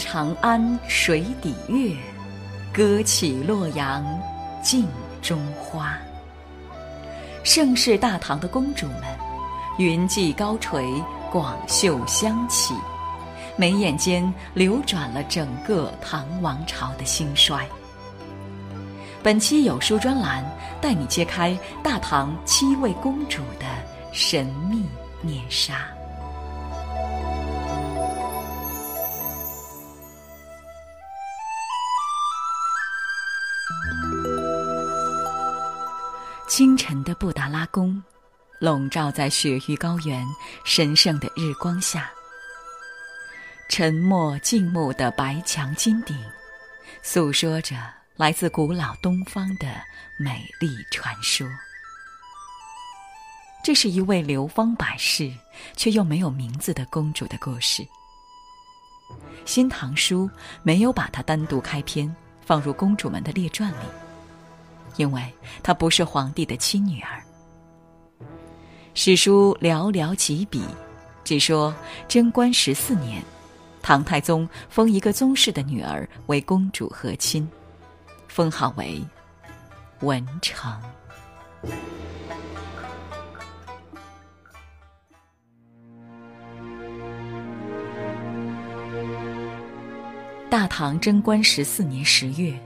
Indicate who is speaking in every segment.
Speaker 1: 长安水底月，歌起洛阳镜中花。盛世大唐的公主们，云髻高垂，广袖香起，眉眼间流转了整个唐王朝的兴衰。本期有书专栏带你揭开大唐七位公主的神秘面纱。清晨的布达拉宫，笼罩在雪域高原神圣的日光下。沉默静穆的白墙金顶，诉说着来自古老东方的美丽传说。这是一位流芳百世却又没有名字的公主的故事。《新唐书》没有把她单独开篇放入公主们的列传里。因为她不是皇帝的亲女儿。史书寥寥几笔，只说贞观十四年，唐太宗封一个宗室的女儿为公主和亲，封号为文成。大唐贞观十四年十月。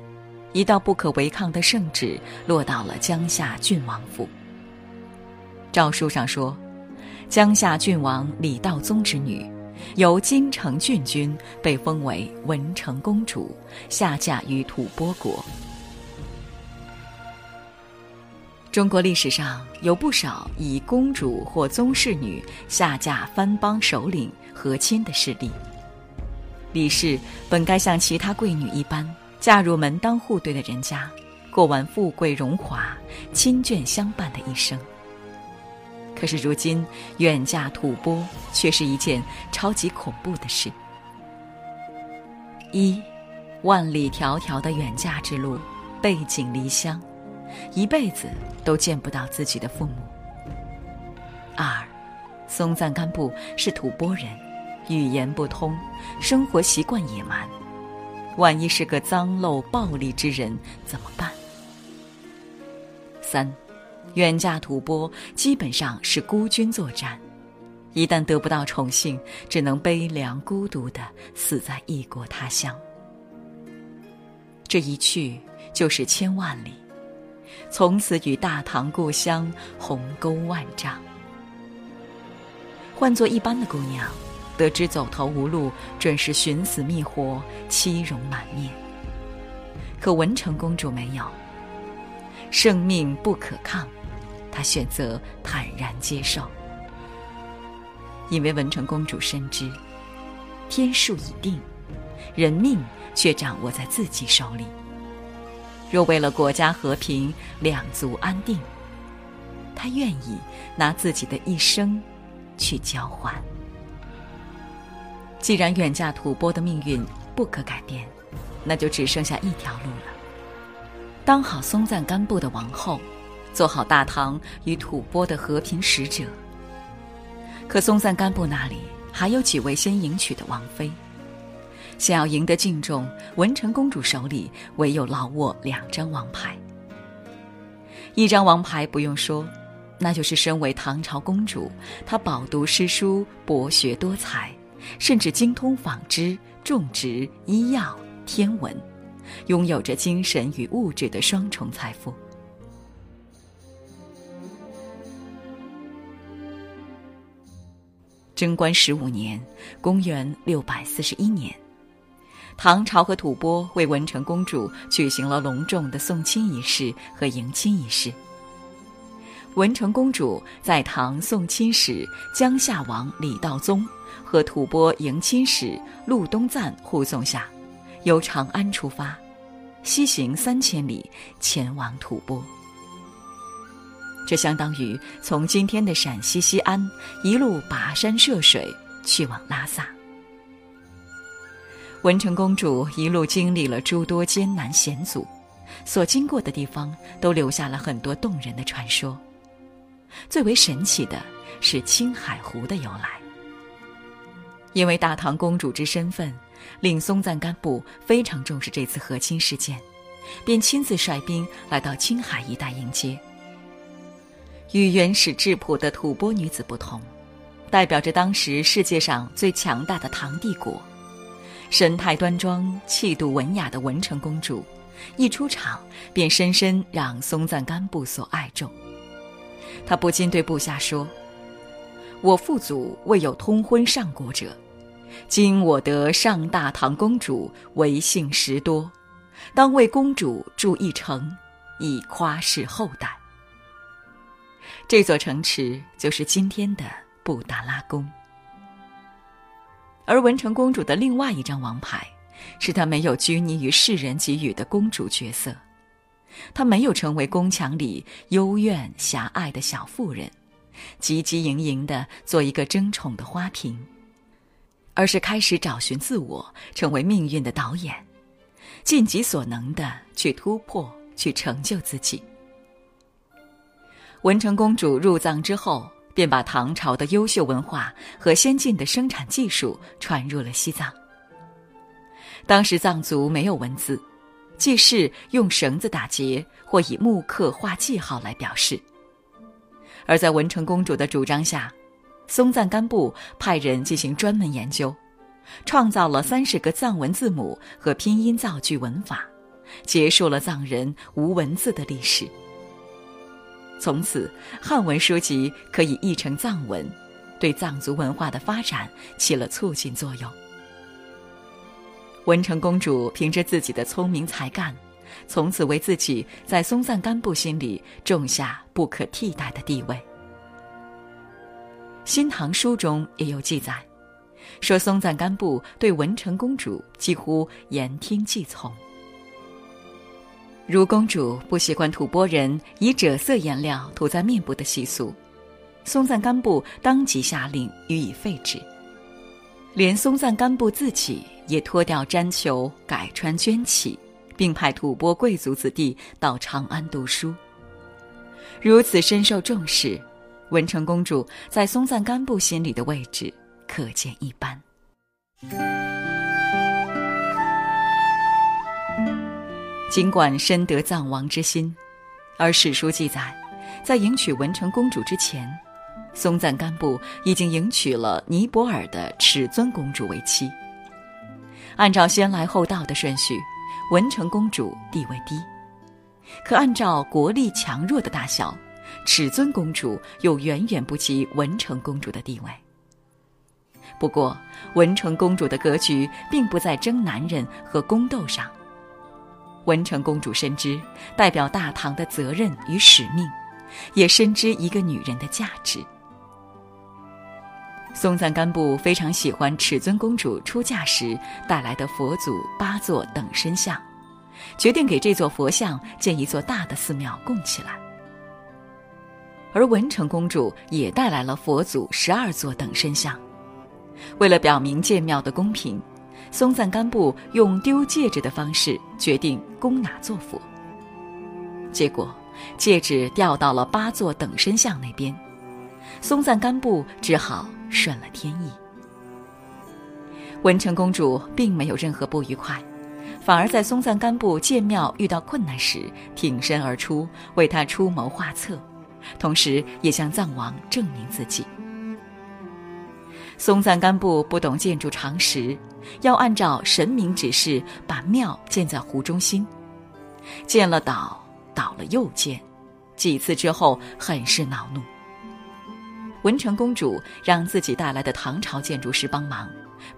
Speaker 1: 一道不可违抗的圣旨落到了江夏郡王府。诏书上说，江夏郡王李道宗之女，由金城郡君被封为文成公主，下嫁于吐蕃国。中国历史上有不少以公主或宗室女下嫁藩邦首领和亲的事例。李氏本该像其他贵女一般。嫁入门当户对的人家，过完富贵荣华、亲眷相伴的一生。可是如今远嫁吐蕃，却是一件超级恐怖的事。一，万里迢迢的远嫁之路，背井离乡，一辈子都见不到自己的父母。二，松赞干布是吐蕃人，语言不通，生活习惯野蛮。万一是个脏陋暴力之人怎么办？三，远嫁吐蕃基本上是孤军作战，一旦得不到宠幸，只能悲凉孤独的死在异国他乡。这一去就是千万里，从此与大唐故乡鸿沟万丈。换做一般的姑娘。得知走投无路，准是寻死觅活，妻容满面。可文成公主没有，生命不可抗，她选择坦然接受，因为文成公主深知，天数已定，人命却掌握在自己手里。若为了国家和平、两族安定，她愿意拿自己的一生去交换。既然远嫁吐蕃的命运不可改变，那就只剩下一条路了：当好松赞干布的王后，做好大唐与吐蕃的和平使者。可松赞干布那里还有几位先迎娶的王妃，想要赢得敬重，文成公主手里唯有牢握两张王牌。一张王牌不用说，那就是身为唐朝公主，她饱读诗书，博学多才。甚至精通纺织、种植、医药、天文，拥有着精神与物质的双重财富。贞观十五年（公元六百四十一年），唐朝和吐蕃为文成公主举行了隆重的送亲仪式和迎亲仪式。文成公主在唐送亲使江夏王李道宗。和吐蕃迎亲使陆东赞护送下，由长安出发，西行三千里前往吐蕃。这相当于从今天的陕西西安一路跋山涉水去往拉萨。文成公主一路经历了诸多艰难险阻，所经过的地方都留下了很多动人的传说。最为神奇的是青海湖的由来。因为大唐公主之身份，令松赞干布非常重视这次和亲事件，便亲自率兵来到青海一带迎接。与原始质朴的吐蕃女子不同，代表着当时世界上最强大的唐帝国，神态端庄、气度文雅的文成公主，一出场便深深让松赞干布所爱重。他不禁对部下说：“我父祖未有通婚上国者。”今我得上大唐公主为姓十多，当为公主筑一城，以夸示后代。这座城池就是今天的布达拉宫。而文成公主的另外一张王牌，是她没有拘泥于世人给予的公主角色，她没有成为宫墙里幽怨狭隘的小妇人，汲汲营营的做一个争宠的花瓶。而是开始找寻自我，成为命运的导演，尽己所能的去突破、去成就自己。文成公主入藏之后，便把唐朝的优秀文化和先进的生产技术传入了西藏。当时藏族没有文字，记事用绳子打结或以木刻画记号来表示。而在文成公主的主张下。松赞干布派人进行专门研究，创造了三十个藏文字母和拼音造句文法，结束了藏人无文字的历史。从此，汉文书籍可以译成藏文，对藏族文化的发展起了促进作用。文成公主凭着自己的聪明才干，从此为自己在松赞干布心里种下不可替代的地位。《新唐书》中也有记载，说松赞干布对文成公主几乎言听计从。如公主不喜欢吐蕃人以赭色颜料涂在面部的习俗，松赞干布当即下令予以废止。连松赞干布自己也脱掉毡裘，改穿绢起，并派吐蕃贵族子弟到长安读书。如此深受重视。文成公主在松赞干布心里的位置可见一斑。尽管深得藏王之心，而史书记载，在迎娶文成公主之前，松赞干布已经迎娶了尼泊尔的尺尊公主为妻。按照先来后到的顺序，文成公主地位低，可按照国力强弱的大小。尺尊公主又远远不及文成公主的地位。不过，文成公主的格局并不在争男人和宫斗上。文成公主深知代表大唐的责任与使命，也深知一个女人的价值。松赞干布非常喜欢尺尊公主出嫁时带来的佛祖八座等身像，决定给这座佛像建一座大的寺庙供起来。而文成公主也带来了佛祖十二座等身像，为了表明建庙的公平，松赞干布用丢戒指的方式决定供哪座佛。结果，戒指掉到了八座等身像那边，松赞干布只好顺了天意。文成公主并没有任何不愉快，反而在松赞干布建庙遇到困难时挺身而出，为他出谋划策。同时，也向藏王证明自己。松赞干布不懂建筑常识，要按照神明指示把庙建在湖中心。建了倒，倒了又建，几次之后很是恼怒。文成公主让自己带来的唐朝建筑师帮忙，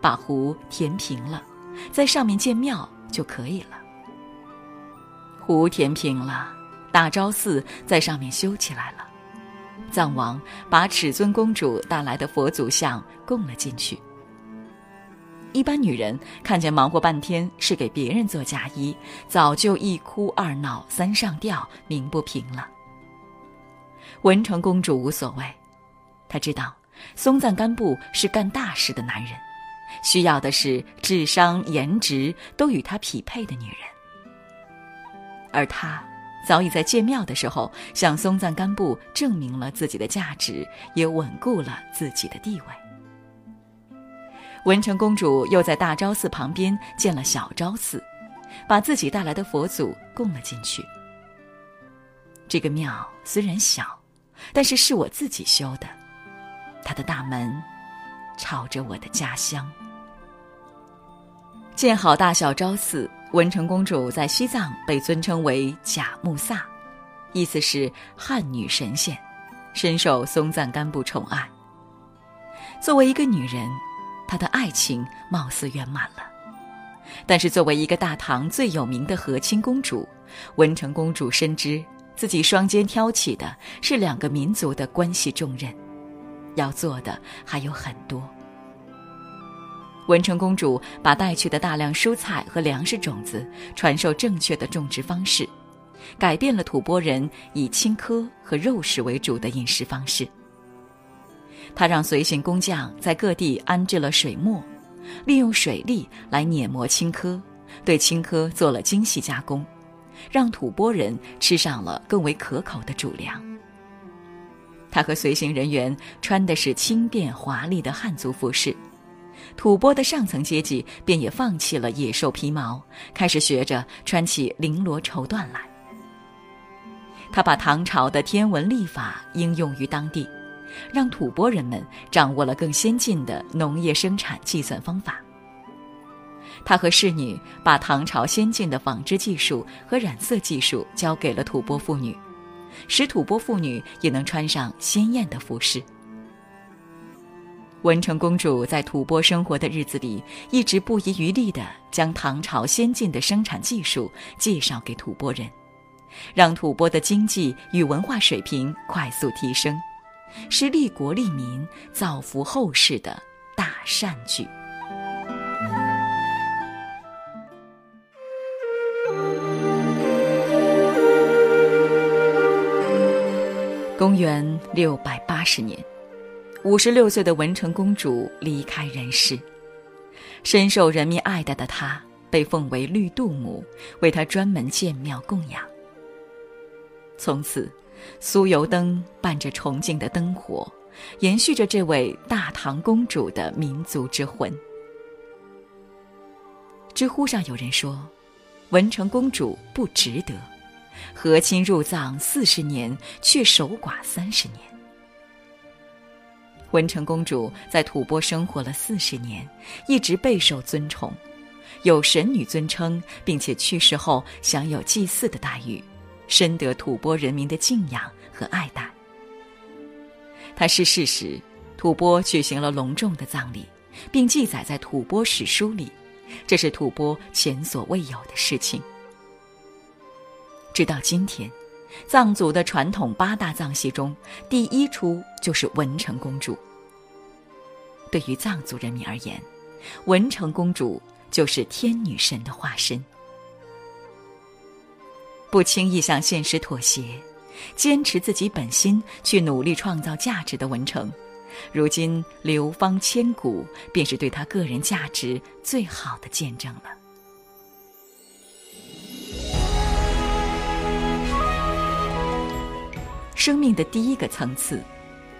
Speaker 1: 把湖填平了，在上面建庙就可以了。湖填平了。大昭寺在上面修起来了，藏王把尺尊公主带来的佛祖像供了进去。一般女人看见忙活半天是给别人做嫁衣，早就一哭二闹三上吊，鸣不平了。文成公主无所谓，他知道松赞干布是干大事的男人，需要的是智商颜值都与他匹配的女人，而他。早已在建庙的时候向松赞干布证明了自己的价值，也稳固了自己的地位。文成公主又在大昭寺旁边建了小昭寺，把自己带来的佛祖供了进去。这个庙虽然小，但是是我自己修的，他的大门朝着我的家乡。建好大小昭寺，文成公主在西藏被尊称为贾木萨，意思是汉女神仙，深受松赞干布宠爱。作为一个女人。她的爱情貌似圆满了，但是作为一个大唐最有名的和亲公主，文成公主深知自己双肩挑起的是两个民族的关系重任，要做的还有很多。文成公主把带去的大量蔬菜和粮食种子传授正确的种植方式，改变了吐蕃人以青稞和肉食为主的饮食方式。他让随行工匠在各地安置了水磨，利用水力来碾磨青稞，对青稞做了精细加工，让吐蕃人吃上了更为可口的主粮。他和随行人员穿的是轻便华丽的汉族服饰，吐蕃的上层阶级便也放弃了野兽皮毛，开始学着穿起绫罗绸缎来。他把唐朝的天文历法应用于当地。让吐蕃人们掌握了更先进的农业生产计算方法。他和侍女把唐朝先进的纺织技术和染色技术交给了吐蕃妇女，使吐蕃妇女也能穿上鲜艳的服饰。文成公主在吐蕃生活的日子里，一直不遗余力地将唐朝先进的生产技术介绍给吐蕃人，让吐蕃的经济与文化水平快速提升。是利国利民、造福后世的大善举。公元六百八十年，五十六岁的文成公主离开人世，深受人民爱戴的她被奉为绿度母，为她专门建庙供养。从此。酥油灯伴着崇敬的灯火，延续着这位大唐公主的民族之魂。知乎上有人说，文成公主不值得，和亲入藏四十年，却守寡三十年。文成公主在吐蕃生活了四十年，一直备受尊崇，有神女尊称，并且去世后享有祭祀的待遇。深得吐蕃人民的敬仰和爱戴。她逝世时，吐蕃举行了隆重的葬礼，并记载在吐蕃史书里，这是吐蕃前所未有的事情。直到今天，藏族的传统八大藏戏中，第一出就是文成公主。对于藏族人民而言，文成公主就是天女神的化身。不轻易向现实妥协，坚持自己本心去努力创造价值的文成，如今流芳千古，便是对他个人价值最好的见证了。生命的第一个层次，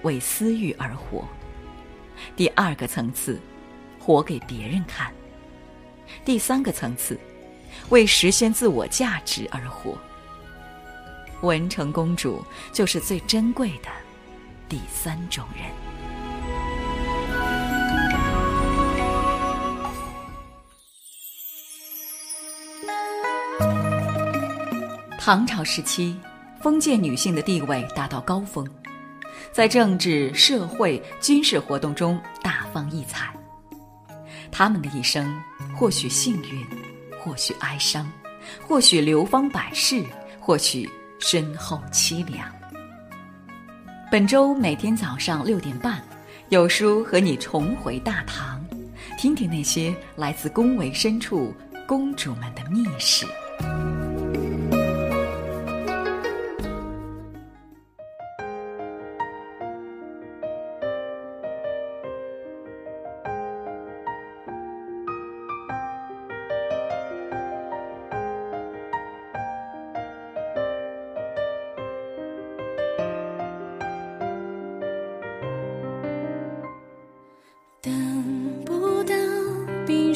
Speaker 1: 为私欲而活；第二个层次，活给别人看；第三个层次。为实现自我价值而活，文成公主就是最珍贵的第三种人。唐朝时期，封建女性的地位达到高峰，在政治、社会、军事活动中大放异彩。她们的一生或许幸运。或许哀伤，或许流芳百世，或许身后凄凉。本周每天早上六点半，有书和你重回大唐，听听那些来自宫闱深处公主们的秘史。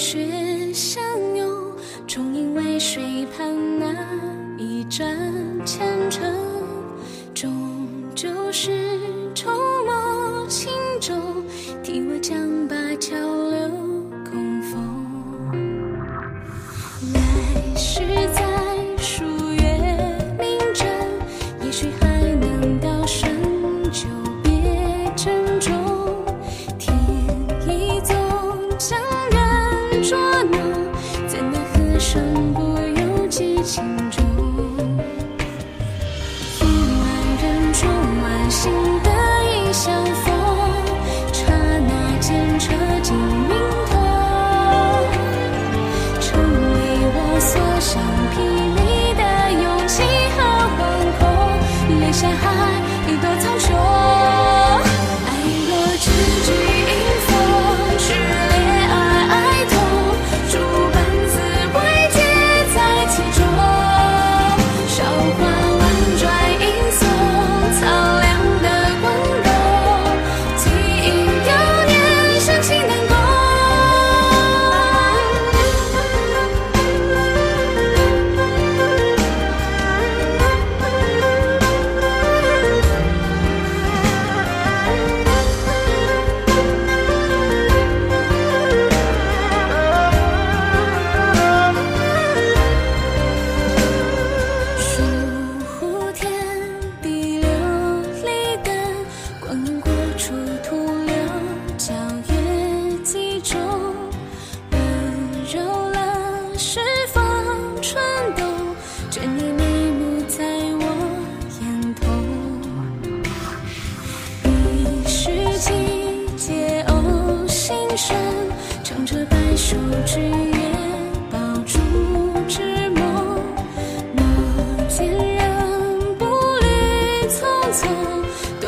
Speaker 2: 雪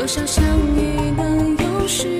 Speaker 2: 多少相遇能有始